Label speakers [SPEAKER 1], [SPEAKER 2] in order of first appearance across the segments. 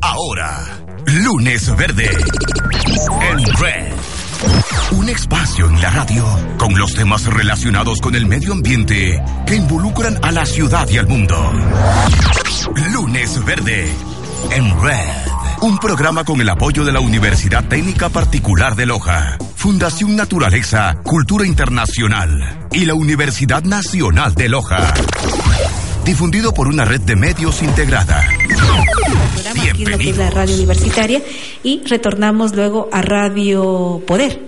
[SPEAKER 1] Ahora, Lunes Verde, en Red. Un espacio en la radio con los temas relacionados con el medio ambiente que involucran a la ciudad y al mundo. Lunes Verde en Red. Un programa con el apoyo de la Universidad Técnica Particular de Loja, Fundación Naturaleza, Cultura Internacional y la Universidad Nacional de Loja. Difundido por una red de medios integrada.
[SPEAKER 2] Programa aquí en lo que es la radio universitaria y retornamos luego a Radio Poder.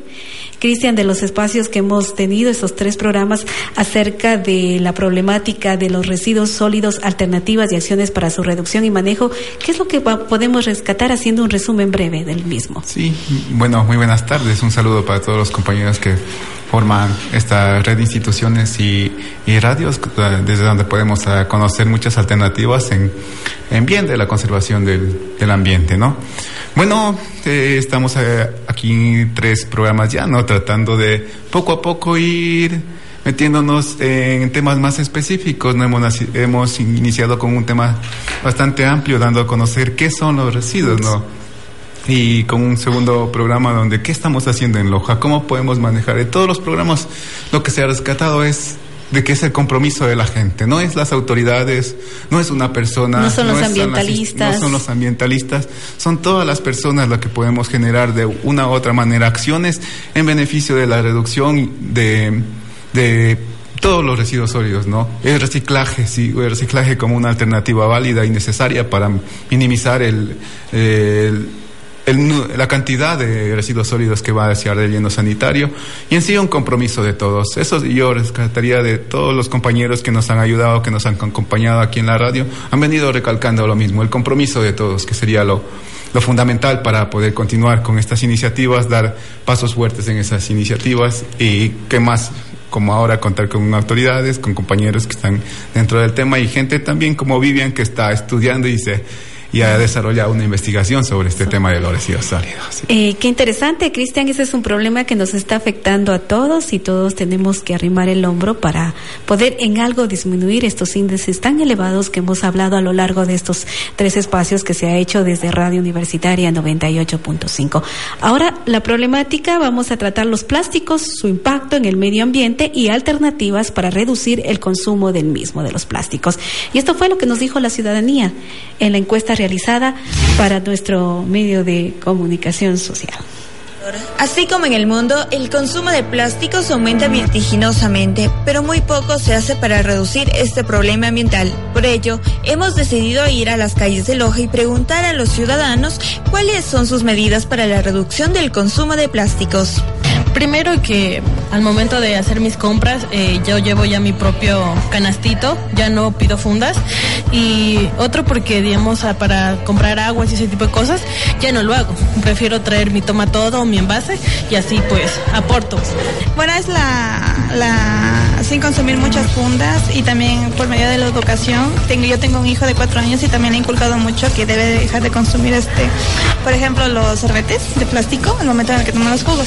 [SPEAKER 2] Cristian, de los espacios que hemos tenido, esos tres programas acerca de la problemática de los residuos sólidos, alternativas y acciones para su reducción y manejo, ¿qué es lo que podemos rescatar haciendo un resumen breve del mismo?
[SPEAKER 3] Sí, bueno, muy buenas tardes. Un saludo para todos los compañeros que forman esta red de instituciones y, radios desde donde podemos uh, conocer muchas alternativas en, en bien de la conservación del, ambiente, ¿no? Bueno, eh, estamos eh, aquí tres programas ya, ¿no? Tratando de poco a poco ir metiéndonos en temas más específicos. ¿no? Hemos, hemos iniciado con un tema bastante amplio, dando a conocer qué son los residuos, ¿no? Y con un segundo programa donde qué estamos haciendo en Loja, cómo podemos manejar. En todos los programas lo que se ha rescatado es de que es el compromiso de la gente, no es las autoridades, no es una persona,
[SPEAKER 2] no son los ambientalistas,
[SPEAKER 3] las, no son los ambientalistas, son todas las personas las que podemos generar de una u otra manera acciones en beneficio de la reducción de, de todos los residuos sólidos, ¿no? El reciclaje, sí, el reciclaje como una alternativa válida y necesaria para minimizar el, el el, la cantidad de residuos sólidos que va hacia el relleno sanitario y en sí un compromiso de todos. Eso yo rescataría de todos los compañeros que nos han ayudado, que nos han acompañado aquí en la radio, han venido recalcando lo mismo, el compromiso de todos, que sería lo, lo fundamental para poder continuar con estas iniciativas, dar pasos fuertes en esas iniciativas y qué más como ahora contar con autoridades, con compañeros que están dentro del tema y gente también como Vivian que está estudiando y se y ha desarrollado una investigación sobre este tema de los residuos sólidos.
[SPEAKER 2] Qué interesante, Cristian, ese es un problema que nos está afectando a todos y todos tenemos que arrimar el hombro para poder en algo disminuir estos índices tan elevados que hemos hablado a lo largo de estos tres espacios que se ha hecho desde Radio Universitaria 98.5. Ahora, la problemática, vamos a tratar los plásticos, su impacto en el medio ambiente y alternativas para reducir el consumo del mismo, de los plásticos. Y esto fue lo que nos dijo la ciudadanía en la encuesta realizada para nuestro medio de comunicación social.
[SPEAKER 4] Así como en el mundo, el consumo de plásticos aumenta vertiginosamente, pero muy poco se hace para reducir este problema ambiental. Por ello, hemos decidido ir a las calles de Loja y preguntar a los ciudadanos cuáles son sus medidas para la reducción del consumo de plásticos.
[SPEAKER 5] Primero que al momento de hacer mis compras eh, yo llevo ya mi propio canastito, ya no pido fundas. Y otro porque, digamos, para comprar aguas y ese tipo de cosas, ya no lo hago. Prefiero traer mi toma todo, mi envase y así pues aporto.
[SPEAKER 6] Bueno, es la, sin consumir muchas fundas y también por medio de la educación. Tengo, yo tengo un hijo de cuatro años y también he inculcado mucho que debe dejar de consumir este, por ejemplo, los sorbetes de plástico al momento en el que toman los jugos.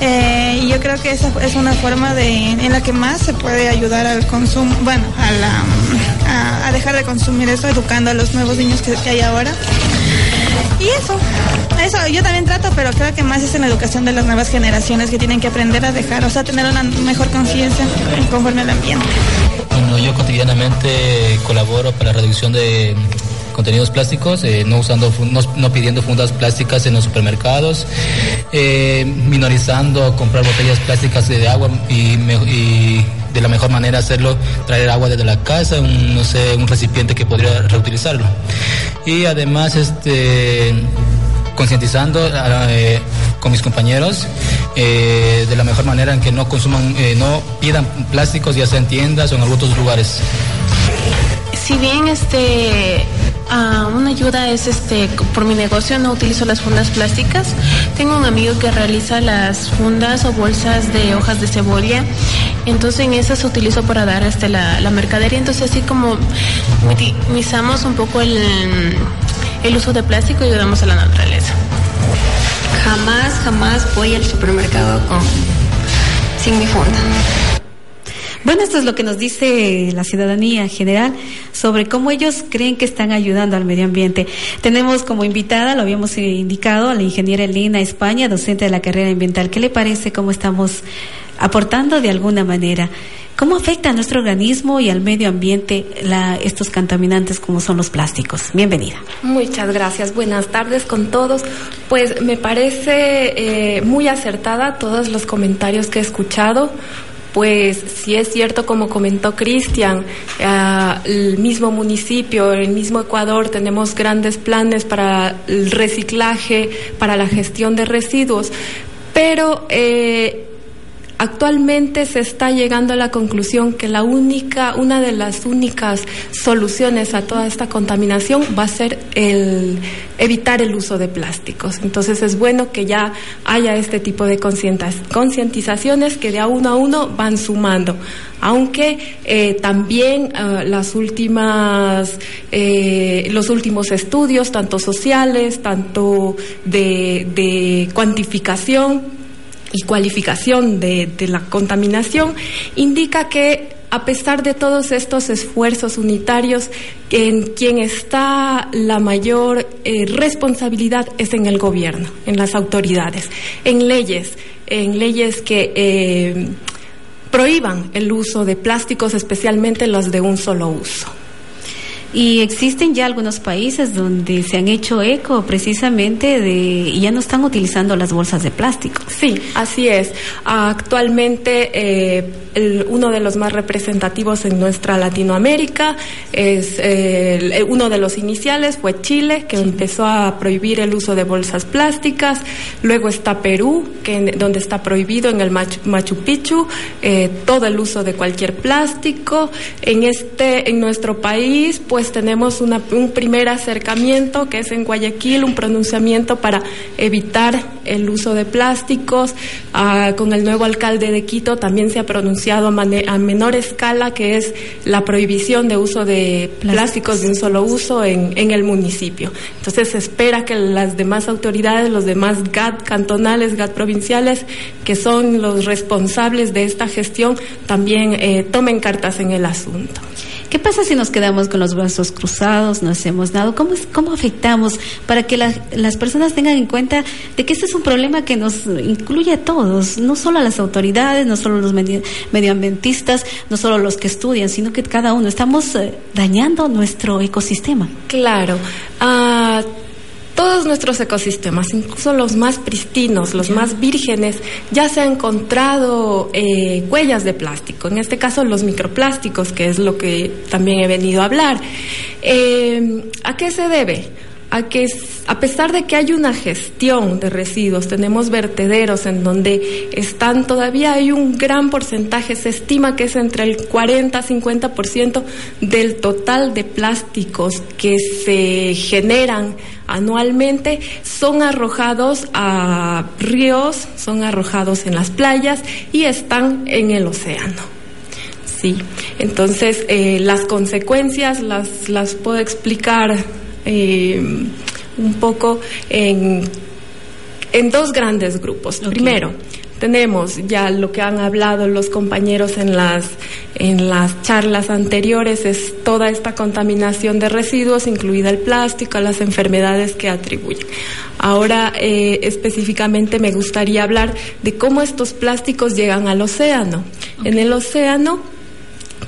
[SPEAKER 6] Eh, y yo creo que esa es una forma de, en la que más se puede ayudar al consumo, bueno, a, la, dejar de consumir eso, educando a los nuevos niños que, que hay ahora. Y eso, eso yo también trato, pero creo que más es en la educación de las nuevas generaciones que tienen que aprender a dejar, o sea, tener una mejor conciencia conforme al ambiente.
[SPEAKER 7] Bueno, yo cotidianamente colaboro para la reducción de contenidos plásticos, eh, no usando, no, no, pidiendo fundas plásticas en los supermercados, eh, minorizando comprar botellas plásticas de agua y, de la mejor manera hacerlo, traer agua desde la casa, un, no sé, un recipiente que podría reutilizarlo. Y además, este concientizando eh, con mis compañeros de la mejor manera en que no consuman, no pidan plásticos ya sea en tiendas o en algunos lugares.
[SPEAKER 8] Si bien este uh, una
[SPEAKER 5] ayuda es este, por mi negocio no utilizo las fundas plásticas. Tengo un amigo que realiza las fundas o bolsas de hojas de cebolla. Entonces en esas utilizo para dar este, la, la mercadería. Entonces así como minimizamos un poco el, el uso de plástico y ayudamos a la naturaleza.
[SPEAKER 8] Jamás, jamás voy al supermercado con, sin mi funda.
[SPEAKER 2] Bueno, esto es lo que nos dice la ciudadanía en general sobre cómo ellos creen que están ayudando al medio ambiente. Tenemos como invitada, lo habíamos indicado, a la ingeniera Elena España, docente de la carrera ambiental. ¿Qué le parece cómo estamos aportando de alguna manera? ¿Cómo afecta a nuestro organismo y al medio ambiente estos contaminantes como son los plásticos? Bienvenida.
[SPEAKER 9] Muchas gracias. Buenas tardes con todos. Pues me parece eh, muy acertada todos los comentarios que he escuchado pues si es cierto, como comentó Cristian, eh, el mismo municipio, el mismo Ecuador, tenemos grandes planes para el reciclaje, para la gestión de residuos, pero eh, Actualmente se está llegando a la conclusión que la única, una de las únicas soluciones a toda esta contaminación va a ser el evitar el uso de plásticos. Entonces es bueno que ya haya este tipo de concientizaciones que de a uno a uno van sumando. Aunque eh, también eh, las últimas, eh, los últimos estudios, tanto sociales, tanto de, de cuantificación, y cualificación de, la contaminación indica que a pesar de todos estos esfuerzos unitarios, en quien está la mayor eh, responsabilidad es en el gobierno, en las autoridades, en leyes, en leyes que eh, prohíban el uso de plásticos, especialmente los de un solo uso.
[SPEAKER 2] Y existen ya algunos países donde se han hecho eco precisamente de y ya no están utilizando las bolsas de plástico.
[SPEAKER 9] Sí, así es. Actualmente eh, uno de los más representativos en nuestra Latinoamérica es eh, uno de los iniciales fue Chile que empezó a prohibir el uso de bolsas plásticas. Luego está Perú que donde está prohibido en el Machu, Picchu eh, todo el uso de cualquier plástico. En este en nuestro país pues pues tenemos un primer acercamiento que es en Guayaquil, un pronunciamiento para evitar el uso de plásticos. Ah, con el nuevo alcalde de Quito también se ha pronunciado a, menor escala que es la prohibición de uso de plásticos de un solo uso en, en el municipio. Entonces se espera que las demás autoridades, los demás GAT cantonales, GAT provinciales, que son los responsables de esta gestión, también eh, tomen cartas en el asunto.
[SPEAKER 2] ¿Qué pasa si nos quedamos con los brazos cruzados, no hacemos nada? ¿Cómo, cómo afectamos para que las personas tengan en cuenta de que este es un problema que nos incluye a todos, no solo a las autoridades, no solo a los medioambientistas, no solo a los que estudian, sino que cada uno estamos eh, dañando nuestro ecosistema?
[SPEAKER 9] Claro. Uh, todos nuestros ecosistemas, incluso los más pristinos, los más vírgenes, ya se han encontrado eh, huellas de plástico, en este caso los microplásticos, que es lo que también he venido a hablar. Eh, ¿A qué se debe? A que a pesar de que hay una gestión de residuos, tenemos vertederos en donde están todavía hay un gran porcentaje, se estima que es entre el 40 50% del total de plásticos que se generan anualmente son arrojados a ríos, son arrojados en las playas y están en el océano. Sí, entonces eh, las consecuencias las, las puedo explicar eh, un poco en, en dos grandes grupos. Primero, tenemos ya lo que han hablado los compañeros en las, en las charlas anteriores, es toda esta contaminación de residuos, incluida el plástico, las enfermedades que atribuyen. Ahora, eh, específicamente, me gustaría hablar de cómo estos plásticos llegan al océano. En el océano,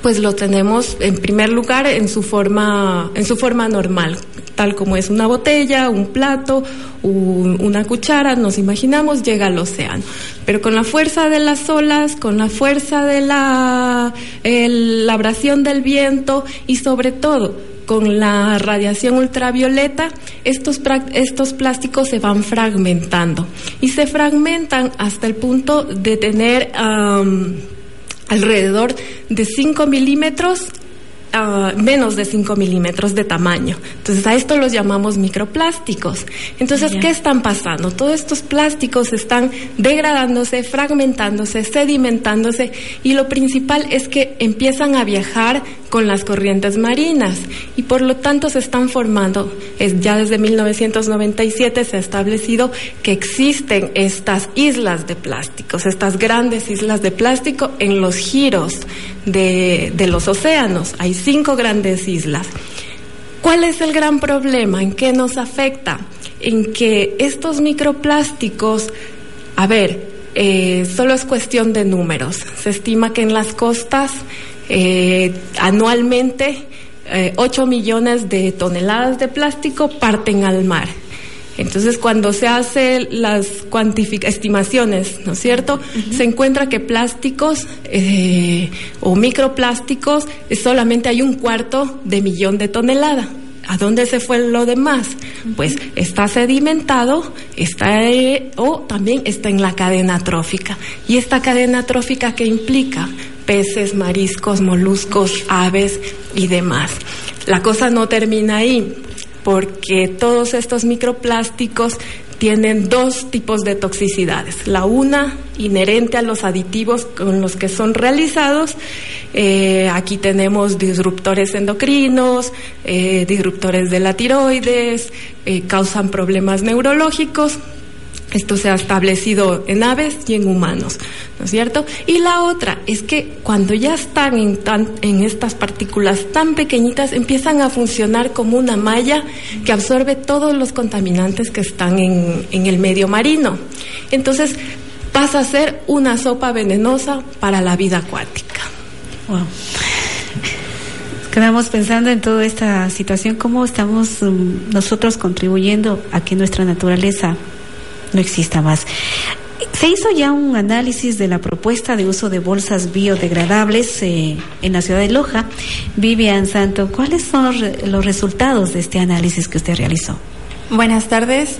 [SPEAKER 9] pues lo tenemos en primer lugar en su forma, en su forma normal, tal como es una botella, un plato, una cuchara, nos imaginamos, llega al océano. Pero con la fuerza de las olas, con la fuerza de la, la abrasión del viento y sobre todo con la radiación ultravioleta, estos, estos plásticos se van fragmentando y se fragmentan hasta el punto de tener alrededor de 5 milímetros ah, menos de 5 milímetros de tamaño. Entonces a esto los llamamos microplásticos. Entonces, ¿qué están pasando? Todos estos plásticos están degradándose, fragmentándose, sedimentándose y lo principal es que empiezan a viajar con las corrientes marinas y por lo tanto se están formando, es, ya desde 1997 se ha establecido que existen estas islas de plásticos, estas grandes islas de plástico en los giros de, de los océanos. Hay cinco grandes islas. ¿Cuál es el gran problema? ¿En qué nos afecta? En que estos microplásticos, a ver, eh, solo es cuestión de números. Se estima que en las costas eh, anualmente eh, 8 millones de toneladas de plástico parten al mar. Entonces, cuando se hacen las estimaciones, ¿no es cierto? Se encuentra que plásticos eh, o microplásticos solamente hay un cuarto de millón de toneladas. ¿A dónde se fue lo demás? Pues está sedimentado, está eh, o también está en la cadena trófica. ¿Y esta cadena trófica qué implica? Peces, mariscos, moluscos, aves y demás. La cosa no termina ahí, porque todos estos microplásticos tienen dos tipos de toxicidades. La una, inherente a los aditivos con los que son realizados. Eh, aquí tenemos disruptores endocrinos, eh, disruptores de la tiroides, eh, causan problemas neurológicos. Esto se ha establecido en aves y en humanos, ¿no es cierto? Y la otra es que cuando ya están en, tan, en estas partículas tan pequeñitas, empiezan a funcionar como una malla que absorbe todos los contaminantes que están en, el medio marino. Entonces pasa a ser una sopa venenosa para la vida acuática.
[SPEAKER 2] Wow. Quedamos pensando en toda esta situación, cómo estamos um, nosotros contribuyendo a que nuestra naturaleza no exista más. Se hizo ya un análisis de la propuesta de uso de bolsas biodegradables eh, en la ciudad de Loja. Vivian Santo, ¿cuáles son los resultados de este análisis que usted realizó?
[SPEAKER 10] Buenas tardes.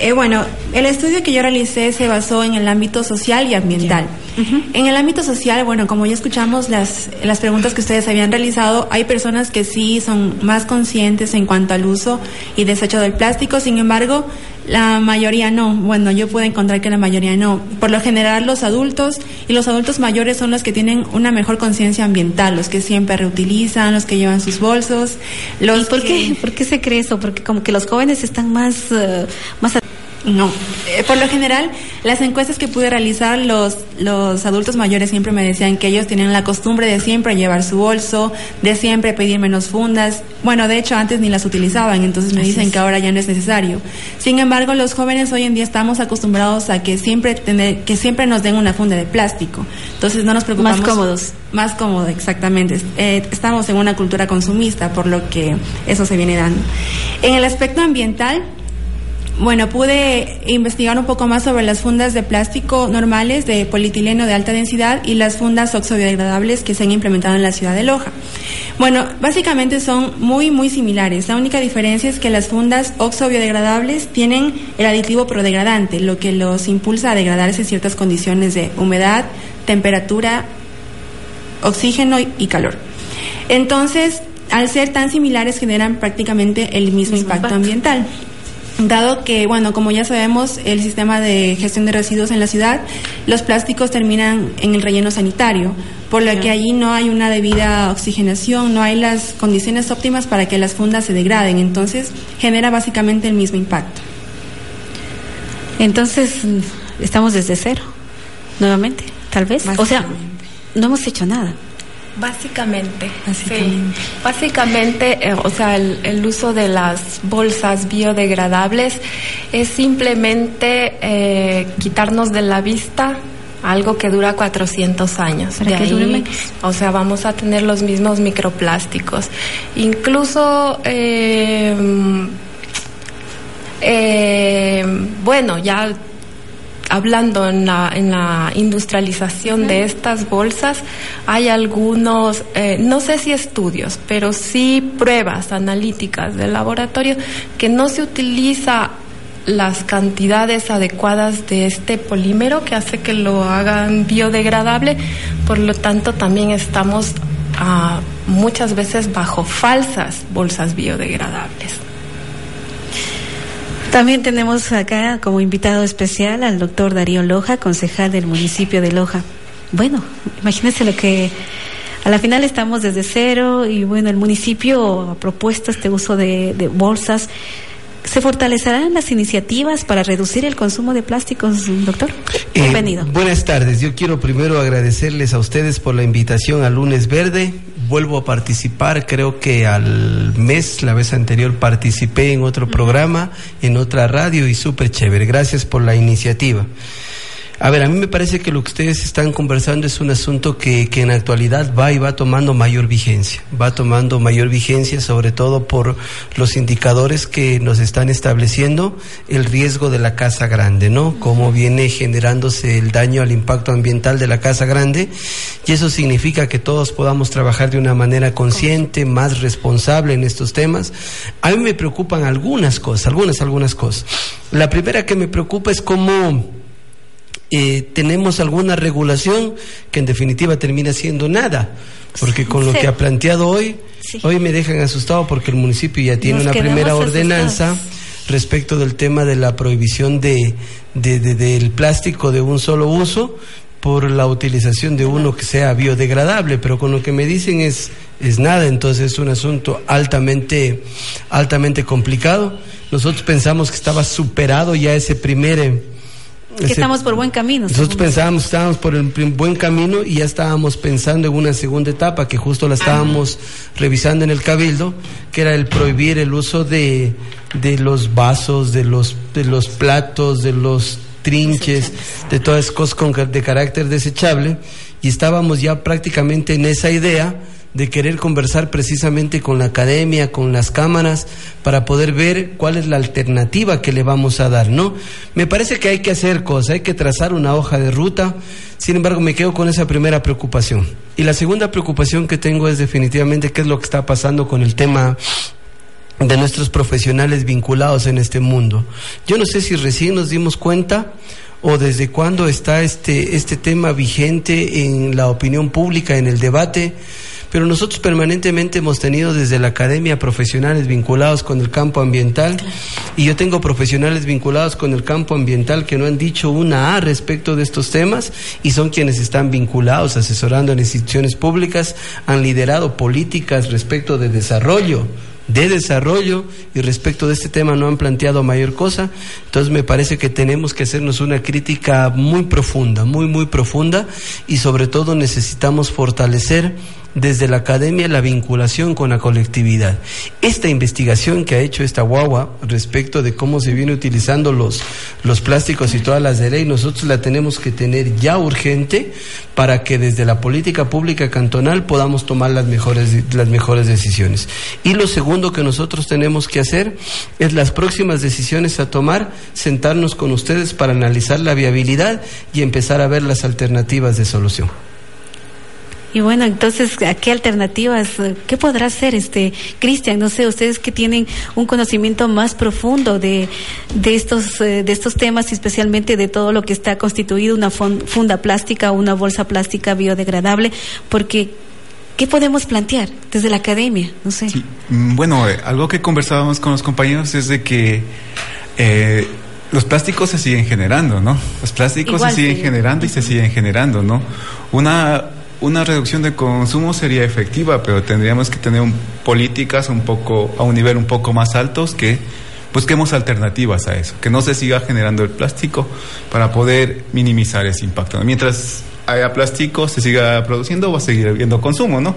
[SPEAKER 10] Eh, bueno, el estudio que yo realicé se basó en el ámbito social y ambiental. Uh -huh. En el ámbito social, bueno, como ya escuchamos las, las preguntas que ustedes habían realizado, hay personas que sí son más conscientes en cuanto al uso y desecho del plástico, sin embargo, la mayoría no. Bueno, yo puedo encontrar que la mayoría no. Por lo general, los adultos y los adultos mayores son los que tienen una mejor conciencia ambiental, los que siempre reutilizan, los que llevan sus bolsos. Los
[SPEAKER 2] ¿Y por,
[SPEAKER 10] que...
[SPEAKER 2] qué, por qué se cree eso? Porque como que los jóvenes están más, uh, más
[SPEAKER 10] no, eh, por lo general, las encuestas que pude realizar, los, los adultos mayores siempre me decían que ellos tenían la costumbre de siempre llevar su bolso, de siempre pedir menos fundas. Bueno, de hecho, antes ni las utilizaban, entonces me Así dicen es. que ahora ya no es necesario. Sin embargo, los jóvenes hoy en día estamos acostumbrados a que siempre, tener, que siempre nos den una funda de plástico. Entonces no nos preocupamos.
[SPEAKER 2] Más cómodos.
[SPEAKER 10] Más cómodo, exactamente. Eh, estamos en una cultura consumista, por lo que eso se viene dando. En el aspecto ambiental, bueno, pude investigar un poco más sobre las fundas de plástico normales de polietileno de alta densidad y las fundas oxobiodegradables que se han implementado en la ciudad de Loja. Bueno, básicamente son muy, muy similares. La única diferencia es que las fundas oxobiodegradables tienen el aditivo prodegradante, lo que los impulsa a degradarse en ciertas condiciones de humedad, temperatura, oxígeno y calor. Entonces, al ser tan similares, generan prácticamente el mismo, mismo impacto, impacto ambiental dado que, bueno, como ya sabemos, el sistema de gestión de residuos en la ciudad, los plásticos terminan en el relleno sanitario, por lo que allí no hay una debida oxigenación, no hay las condiciones óptimas para que las fundas se degraden, entonces genera básicamente el mismo impacto.
[SPEAKER 2] Entonces, estamos desde cero, nuevamente, tal vez. O sea, no hemos hecho nada.
[SPEAKER 9] Básicamente, básicamente, sí. básicamente, eh, o sea, el, el, uso de las bolsas biodegradables es simplemente eh, quitarnos de la vista algo que dura 400 años.
[SPEAKER 2] ¿Para
[SPEAKER 9] de
[SPEAKER 2] que
[SPEAKER 9] ahí,
[SPEAKER 2] dure menos?
[SPEAKER 9] O sea, vamos a tener los mismos microplásticos. Incluso, eh, eh, bueno, ya hablando en la, en la industrialización de estas bolsas, hay algunos, eh, no sé si estudios, pero sí pruebas analíticas del laboratorio que no se utiliza las cantidades adecuadas de este polímero que hace que lo hagan biodegradable, por lo tanto también estamos uh, muchas veces bajo falsas bolsas biodegradables.
[SPEAKER 2] También tenemos acá como invitado especial al doctor Darío Loja, concejal del municipio de Loja. Bueno, imagínense lo que a la final estamos desde cero y bueno, el municipio ha propuesto este uso de, de bolsas. ¿Se fortalecerán las iniciativas para reducir el consumo de plásticos, doctor?
[SPEAKER 11] Eh,
[SPEAKER 2] Bienvenido.
[SPEAKER 11] buenas tardes. Yo quiero primero agradecerles a ustedes por la invitación al lunes verde. Vuelvo a participar, creo que al mes, la vez anterior, participé en otro programa, en otra radio y súper chévere. Gracias por la iniciativa. A ver, a mí me parece que lo que ustedes están conversando es un asunto que, que en la actualidad va y va tomando mayor vigencia. Va tomando mayor vigencia sobre todo por los indicadores que nos están estableciendo el riesgo de la casa grande, ¿no? Cómo viene generándose el daño al impacto ambiental de la casa grande y eso significa que todos podamos trabajar de una manera consciente, más responsable en estos temas. A mí me preocupan algunas cosas, algunas, algunas cosas. La primera que me preocupa es cómo eh, tenemos alguna regulación que en definitiva termina siendo nada, porque con lo
[SPEAKER 2] Sí.
[SPEAKER 11] que ha planteado hoy, hoy me dejan asustado porque el municipio ya tiene
[SPEAKER 2] Nos
[SPEAKER 11] una primera ordenanza
[SPEAKER 2] asustados.
[SPEAKER 11] respecto del tema de la prohibición de, de- de- del plástico de un solo uso por la utilización de uno que sea biodegradable, pero con lo que me dicen es, es nada, entonces es un asunto altamente, altamente complicado. Nosotros pensamos que estaba superado ya ese primer...
[SPEAKER 2] que
[SPEAKER 11] ese-
[SPEAKER 2] estamos por buen camino.
[SPEAKER 11] nosotros pensábamos que estábamos por el buen camino y ya estábamos pensando en una segunda etapa que justo la estábamos revisando en el cabildo, que era el prohibir el uso de, de los vasos, de los, de los platos, de los trinches, de todas cosas con, de carácter desechable y estábamos ya prácticamente en esa idea de querer conversar precisamente con la academia, con las cámaras, para poder ver cuál es la alternativa que le vamos a dar, ¿no? Me parece que hay que hacer cosas, hay que trazar una hoja de ruta, sin embargo me quedo con esa primera preocupación. Y la segunda preocupación que tengo es definitivamente qué es lo que está pasando con el tema de nuestros profesionales vinculados en este mundo. Yo no sé si recién nos dimos cuenta o desde cuándo está este, este tema vigente en la opinión pública, en el debate, pero nosotros permanentemente hemos tenido desde la academia profesionales vinculados con el campo ambiental y yo tengo profesionales vinculados con el campo ambiental que no han dicho una A respecto de estos temas y son quienes están vinculados, asesorando en instituciones públicas, han liderado políticas respecto de desarrollo de desarrollo y respecto de este tema no han planteado mayor cosa. Entonces me parece que tenemos que hacernos una crítica muy profunda, muy, muy profunda y sobre todo necesitamos fortalecer desde la academia la vinculación con la colectividad. Esta investigación que ha hecho esta guagua respecto de cómo se viene utilizando los, los plásticos y todas las de ley, nosotros la tenemos que tener ya urgente para que desde la política pública cantonal podamos tomar las mejores, las mejores decisiones. Y lo segundo que nosotros tenemos que hacer es las próximas decisiones a tomar, sentarnos con ustedes para analizar la viabilidad y empezar a ver las alternativas de solución.
[SPEAKER 2] Y bueno, entonces, ¿a qué alternativas, qué podrá hacer este Cristian? No sé, ustedes que tienen un conocimiento más profundo de, de estos eh, de estos temas y especialmente de todo lo que está constituido una funda plástica o una bolsa plástica biodegradable, porque ¿qué podemos plantear desde la academia? No sé.
[SPEAKER 3] Mm, Bueno, eh, algo que conversábamos con los compañeros es de que eh, los plásticos se siguen generando, ¿no? Los plásticos
[SPEAKER 12] Igual,
[SPEAKER 3] se siguen generando y se siguen generando, ¿no? Una, una reducción de consumo sería efectiva, pero tendríamos que tener un- políticas un poco, a un nivel un poco más altos que busquemos alternativas a eso, que no se siga generando el plástico para poder minimizar ese impacto. Mientras haya plástico, se siga produciendo, va a seguir habiendo consumo, ¿no?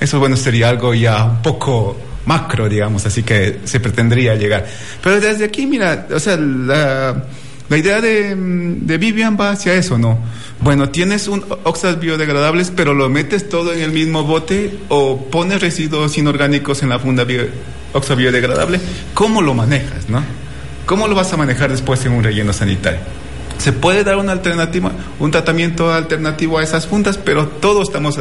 [SPEAKER 3] Eso, bueno, sería algo ya un poco macro, digamos, así que se pretendería llegar. Pero desde aquí, mira, o sea, la, idea de, de Vivian va hacia eso, ¿no? Bueno, tienes un oxas biodegradables, pero lo metes todo en el mismo bote o pones residuos inorgánicos en la funda bio, oxa biodegradable, ¿cómo lo manejas, no? ¿Cómo lo vas a manejar después en un relleno sanitario? Se puede dar una alternativa, un tratamiento alternativo a esas fundas, pero todos estamos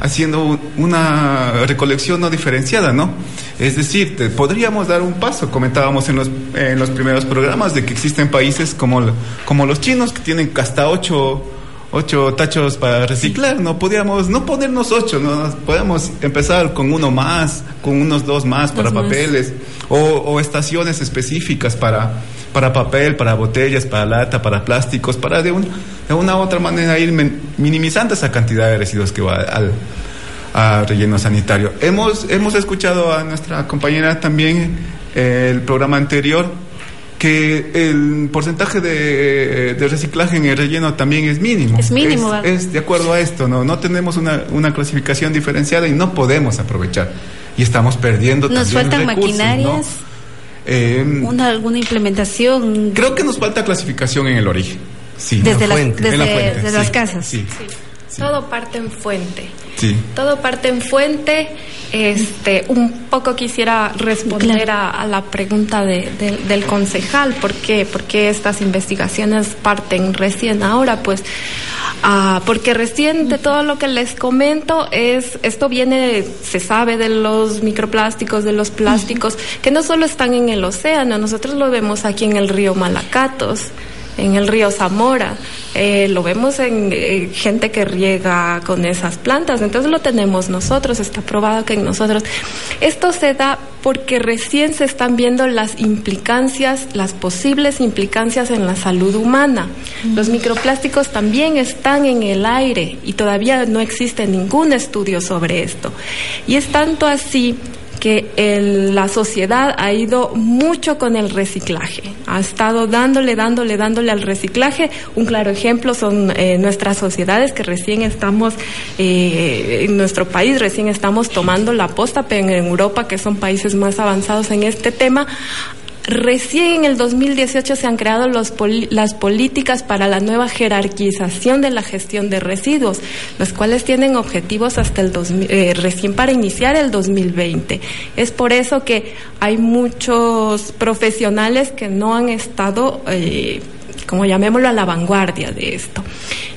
[SPEAKER 3] haciendo un- una recolección no diferenciada, ¿no? Es decir, te- podríamos dar un paso, comentábamos en los, en los primeros programas de que existen países como, como los chinos que tienen hasta ocho, ocho tachos para reciclar, no podíamos no ponernos ocho, no podemos empezar con uno más, con unos dos más para papeles o, o, estaciones específicas para para papel, para botellas, para lata, para plásticos, para de, un, de una u otra manera ir minimizando esa cantidad de residuos que va al, al relleno sanitario. Hemos hemos escuchado a nuestra compañera también eh, el programa anterior que el porcentaje de, de, reciclaje en el relleno también es mínimo.
[SPEAKER 2] Es mínimo.
[SPEAKER 3] Es, es de acuerdo a esto, ¿no? No tenemos una, una, clasificación diferenciada y no podemos aprovechar. Y estamos perdiendo
[SPEAKER 2] Nos faltan maquinarias. Eh, una, ¿Alguna implementación?
[SPEAKER 3] Creo que nos falta clasificación en el origen. Sí,
[SPEAKER 2] desde, la, fuente, desde, la fuente, desde las casas.
[SPEAKER 9] Sí. Todo parte en fuente. Sí. Todo parte en fuente. Este, un poco quisiera responder a, la pregunta de, del concejal, ¿por qué? Porque estas investigaciones parten recién ahora, pues, ah, porque recién de todo lo que les comento es, esto viene, se sabe de los microplásticos, de los plásticos, que no solo están en el océano, nosotros lo vemos aquí en el río Malacatos en el río Zamora. Eh, lo vemos en eh, gente que riega con esas plantas, entonces lo tenemos nosotros, está probado que en nosotros. Esto se da porque recién se están viendo las implicancias, las posibles implicancias en la salud humana. Los microplásticos también están en el aire y todavía no existe ningún estudio sobre esto. Y es tanto así que la sociedad ha ido mucho con el reciclaje, ha estado dándole, dándole, dándole al reciclaje. Un claro ejemplo son eh, nuestras sociedades que recién estamos, eh, en nuestro país recién estamos tomando la posta, pero en Europa, que son países más avanzados en este tema, Recién en el 2018 se han creado los las políticas para la nueva jerarquización de la gestión de residuos, las cuales tienen objetivos hasta el eh, recién para iniciar el 2020. Es por eso que hay muchos profesionales que no han estado, eh, como llamémoslo, a la vanguardia de esto.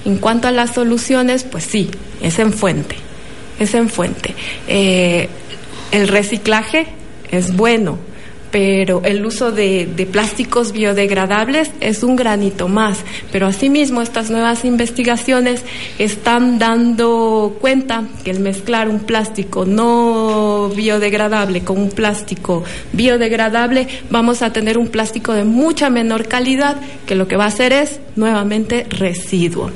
[SPEAKER 9] En cuanto a las soluciones, pues sí, es en fuente, es en fuente. Eh, el reciclaje es bueno pero el uso de, plásticos biodegradables es un granito más. Pero asimismo, estas nuevas investigaciones están dando cuenta que el mezclar un plástico no biodegradable con un plástico biodegradable, vamos a tener un plástico de mucha menor calidad que lo que va a hacer es nuevamente residuo.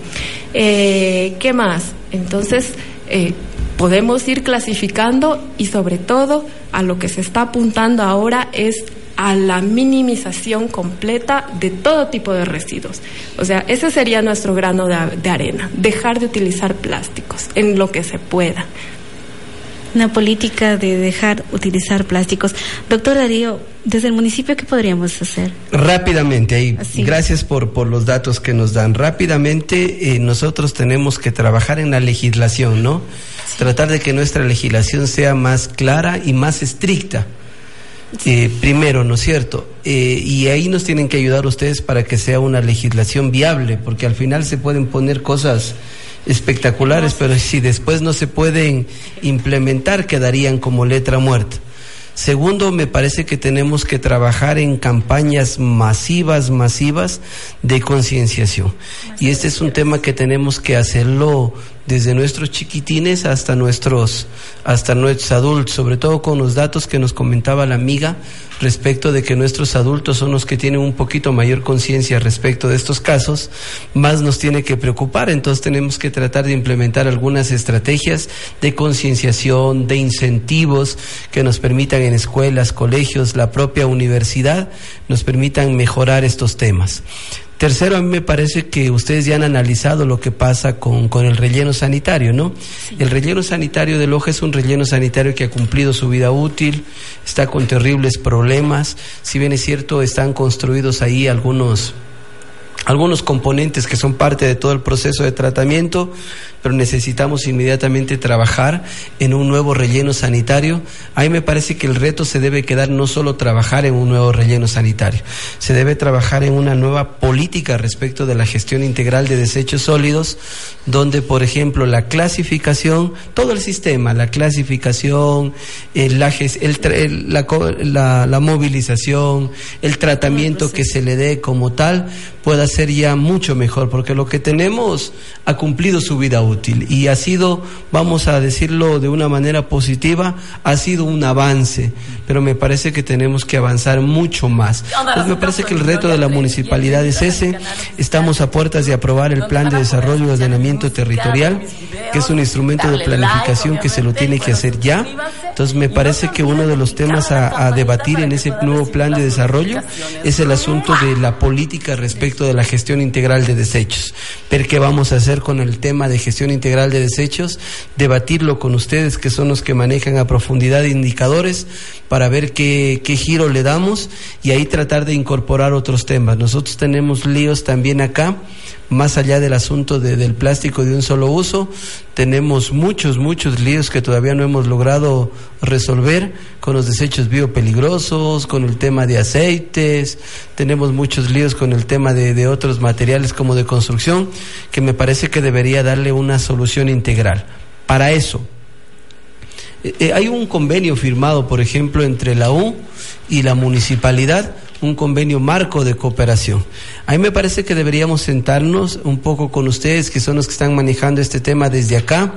[SPEAKER 9] Eh, ¿Qué más? Entonces, eh, podemos ir clasificando y sobre todo a lo que se está apuntando ahora es a la minimización completa de todo tipo de residuos. O sea, ese sería nuestro grano de, arena, dejar de utilizar plásticos en lo que se pueda.
[SPEAKER 2] Una política de dejar utilizar plásticos. Doctor Darío, desde el municipio, ¿qué podríamos hacer?
[SPEAKER 11] Rápidamente, ahí, gracias por, por los datos que nos dan. Rápidamente, eh, nosotros tenemos que trabajar en la legislación, ¿no? tratar de que nuestra legislación sea más clara y más estricta. Eh, primero, ¿no es cierto? Eh, y ahí nos tienen que ayudar ustedes para que sea una legislación viable, porque al final se pueden poner cosas espectaculares, pero si después no se pueden implementar, quedarían como letra muerta. Segundo, me parece que tenemos que trabajar en campañas masivas, masivas de concienciación. Y este es un tema que tenemos que hacerlo desde nuestros chiquitines hasta nuestros, hasta nuestros adultos, sobre todo con los datos que nos comentaba la amiga respecto de que nuestros adultos son los que tienen un poquito mayor conciencia respecto de estos casos, más nos tiene que preocupar. Entonces tenemos que tratar de implementar algunas estrategias de concienciación, de incentivos que nos permitan en escuelas, colegios, la propia universidad, nos permitan mejorar estos temas. Tercero, a mí me parece que ustedes ya han analizado lo que pasa con, con el relleno sanitario, ¿no? El relleno sanitario de Loja es un relleno sanitario que ha cumplido su vida útil, está con terribles problemas. Si bien es cierto, están construidos ahí algunos algunos componentes que son parte de todo el proceso de tratamiento, pero necesitamos inmediatamente trabajar en un nuevo relleno sanitario. Ahí me parece que el reto se debe quedar no solo trabajar en un nuevo relleno sanitario, se debe trabajar en una nueva política respecto de la gestión integral de desechos sólidos, donde, por ejemplo, la clasificación, todo el sistema, la clasificación, el, la, la, la movilización, el tratamiento que se le dé como tal, pueda ser ya mucho mejor, porque lo que tenemos ha cumplido su vida útil y ha sido, vamos a decirlo de una manera positiva, ha sido un avance, pero me parece que tenemos que avanzar mucho más. Pues me parece que el reto de la municipalidad es ese. Estamos a puertas de aprobar el plan de desarrollo y ordenamiento territorial, que es un instrumento de planificación que se lo tiene que hacer ya. Entonces me parece que uno de los temas a, a debatir en ese nuevo plan de desarrollo es el asunto de la política respecto de la gestión integral de desechos. Ver qué vamos a hacer con el tema de gestión integral de desechos, debatirlo con ustedes que son los que manejan a profundidad indicadores para ver qué, qué giro le damos y ahí tratar de incorporar otros temas. Nosotros tenemos líos también acá más allá del asunto de, del plástico de un solo uso, tenemos muchos, muchos líos que todavía no hemos logrado resolver con los desechos biopeligrosos, con el tema de aceites, tenemos muchos líos con el tema de, otros materiales como de construcción, que me parece que debería darle una solución integral. Para eso, eh, eh, hay un convenio firmado, por ejemplo, entre la U y la municipalidad un convenio marco de cooperación. A mí me parece que deberíamos sentarnos un poco con ustedes, que son los que están manejando este tema desde acá,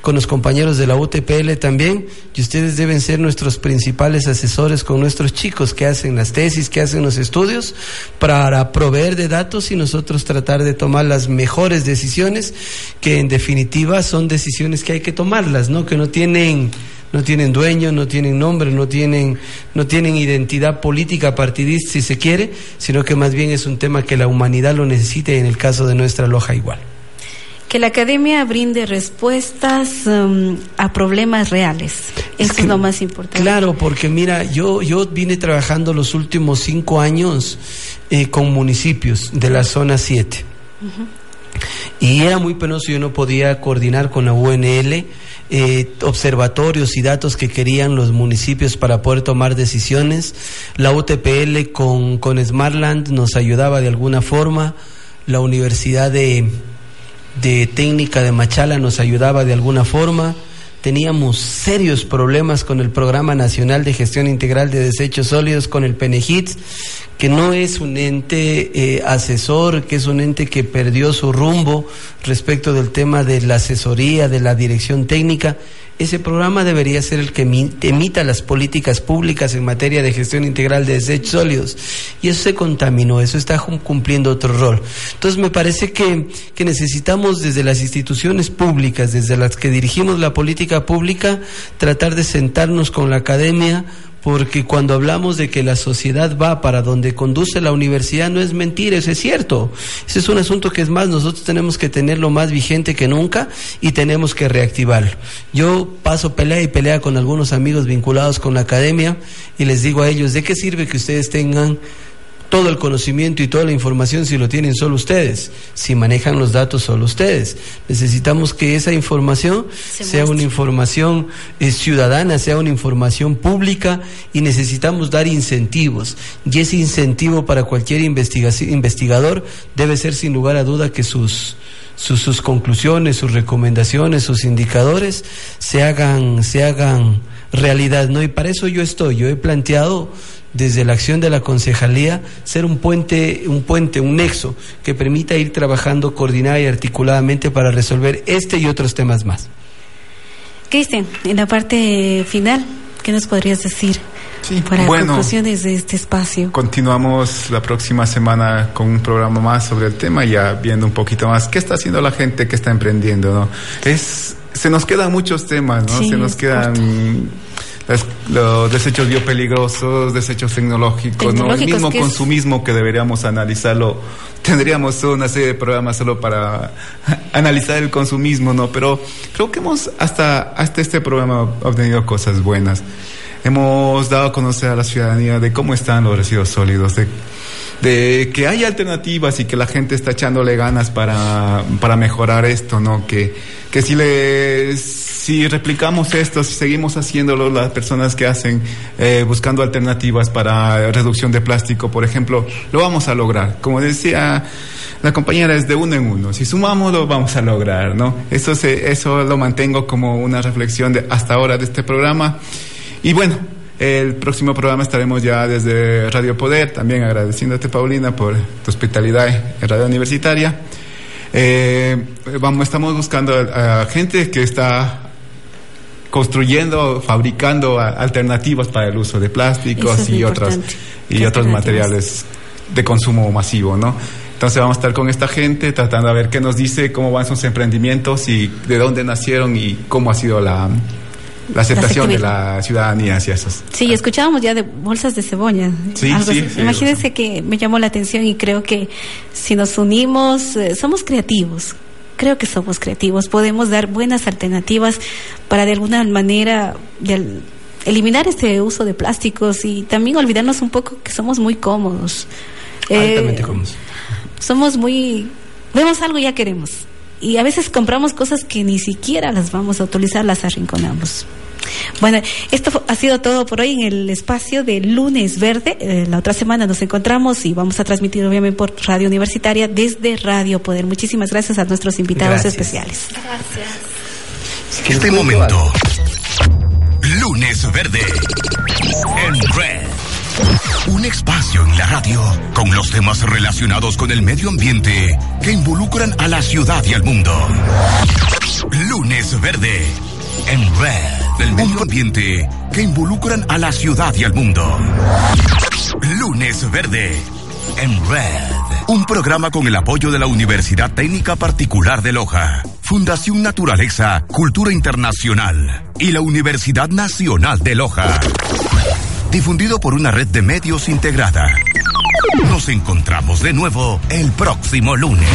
[SPEAKER 11] con los compañeros de la UTPL también, y ustedes deben ser nuestros principales asesores con nuestros chicos que hacen las tesis, que hacen los estudios, para proveer de datos y nosotros tratar de tomar las mejores decisiones, que en definitiva son decisiones que hay que tomarlas, ¿no? Que no tienen no tienen dueño, no tienen nombre, no tienen, no tienen identidad política partidista si se quiere, sino que más bien es un tema que la humanidad lo necesita y en el caso de nuestra loja igual.
[SPEAKER 2] Que la academia brinde respuestas um, a problemas reales. Eso es, lo más importante.
[SPEAKER 11] Claro, porque mira, yo, yo vine trabajando los últimos cinco años eh, con municipios de la zona 7. Uh -huh. Y era muy penoso, yo no podía coordinar con la UNL eh, observatorios y datos que querían los municipios para poder tomar decisiones. La UTPL con, con Smartland nos ayudaba de alguna forma. La Universidad de, de Técnica de Machala nos ayudaba de alguna forma. Teníamos serios problemas con el Programa Nacional de Gestión Integral de Desechos Sólidos, con el PENEGITS, que no es un ente eh, asesor, que es un ente que perdió su rumbo respecto del tema de la asesoría, de la dirección técnica. Ese programa debería ser el que emita las políticas públicas en materia de gestión integral de desechos sólidos. Y eso se contaminó, eso está cumpliendo otro rol. Entonces me parece que, que necesitamos desde las instituciones públicas, desde las que dirigimos la política pública, tratar de sentarnos con la academia, porque cuando hablamos de que la sociedad va para donde conduce la universidad no es mentira, eso es cierto. Ese es un asunto que es más, nosotros tenemos que tenerlo más vigente que nunca y tenemos que reactivarlo. Yo paso pelea y pelea con algunos amigos vinculados con la academia y les digo a ellos, ¿de qué sirve que ustedes tengan todo el conocimiento y toda la información si lo tienen solo ustedes, si manejan los datos solo ustedes. Necesitamos que esa información Se sea muestre. una información eh, ciudadana, sea una información pública y necesitamos dar incentivos. Y ese incentivo para cualquier investigador debe ser sin lugar a duda que sus, sus, sus conclusiones, sus recomendaciones, sus indicadores se hagan, se hagan realidad, ¿no? Y para eso yo estoy, yo he planteado desde la acción de la concejalía ser un puente, un puente, un nexo que permita ir trabajando coordinada y articuladamente para resolver este y otros temas más.
[SPEAKER 2] Cristian, en la parte final, ¿qué nos podrías decir?
[SPEAKER 3] Sí,
[SPEAKER 2] para
[SPEAKER 3] bueno,
[SPEAKER 2] conclusiones de este espacio.
[SPEAKER 3] Continuamos la próxima semana con un programa más sobre el tema, ya viendo un poquito más qué está haciendo la gente que está emprendiendo, ¿no? Es, se nos quedan muchos temas, ¿no?
[SPEAKER 2] Sí,
[SPEAKER 3] se nos quedan los, los desechos biopeligrosos, desechos tecnológicos, ¿no? el mismo
[SPEAKER 2] es-
[SPEAKER 3] consumismo que deberíamos analizarlo. Tendríamos una serie de programas solo para analizar el consumismo, ¿no? Pero creo que hemos hasta, hasta este programa obtenido cosas buenas. Hemos dado a conocer a la ciudadanía de cómo están los residuos sólidos, de, de que hay alternativas y que la gente está echándole ganas para, para mejorar esto, ¿no? Que, que si le, si replicamos esto, si seguimos haciéndolo, las personas que hacen, eh, buscando alternativas para reducción de plástico, por ejemplo, lo vamos a lograr. Como decía la compañera, es de uno en uno. Si sumamos, lo vamos a lograr, ¿no? Eso, se, eso lo mantengo como una reflexión de hasta ahora de este programa. Y bueno, El próximo programa estaremos ya desde Radio Poder, también agradeciéndote Paulina por tu hospitalidad en Radio Universitaria. Eh, vamos, estamos buscando a, a gente que está construyendo, fabricando a- alternativas para el uso de plásticos
[SPEAKER 2] es
[SPEAKER 3] y otros
[SPEAKER 2] importante.
[SPEAKER 3] y
[SPEAKER 2] ¿Qué
[SPEAKER 3] otros materiales de consumo masivo, ¿no? Entonces vamos a estar con esta gente tratando de ver qué nos dice, cómo van sus emprendimientos y de dónde nacieron y cómo ha sido la, la aceptación de la ciudadanía hacia esos.
[SPEAKER 2] Sí, escuchábamos ya de bolsas de cebolla.
[SPEAKER 3] Sí,
[SPEAKER 2] algo
[SPEAKER 3] sí, sí,
[SPEAKER 2] Imagínense que me llamó la atención y creo que si nos unimos, eh, somos creativos. Creo que somos creativos. Podemos dar buenas alternativas para de alguna manera de eliminar este uso de plásticos y también olvidarnos un poco que somos muy cómodos. Eh,
[SPEAKER 11] Altamente cómodos.
[SPEAKER 2] somos muy vemos algo y ya queremos y a veces compramos cosas que ni siquiera las vamos a utilizar las arrinconamos bueno esto ha sido todo por hoy en el espacio de lunes verde Eh, la otra semana nos encontramos y vamos a transmitir obviamente por radio universitaria desde radio poder muchísimas gracias a nuestros invitados
[SPEAKER 1] Gracias.
[SPEAKER 2] especiales
[SPEAKER 9] Gracias.
[SPEAKER 1] Este momento. Lunes Verde. En Red. Un espacio en la radio con los temas relacionados con el medio ambiente que involucran a la ciudad y al mundo. Lunes Verde. En Red. El medio ambiente que involucran a la ciudad y al mundo. Lunes Verde. En Red. Un programa con el apoyo de la Universidad Técnica Particular de Loja, Fundación Naturaleza, Cultura Internacional y la Universidad Nacional de Loja. Difundido por una red de medios integrada. Nos encontramos de nuevo el próximo lunes.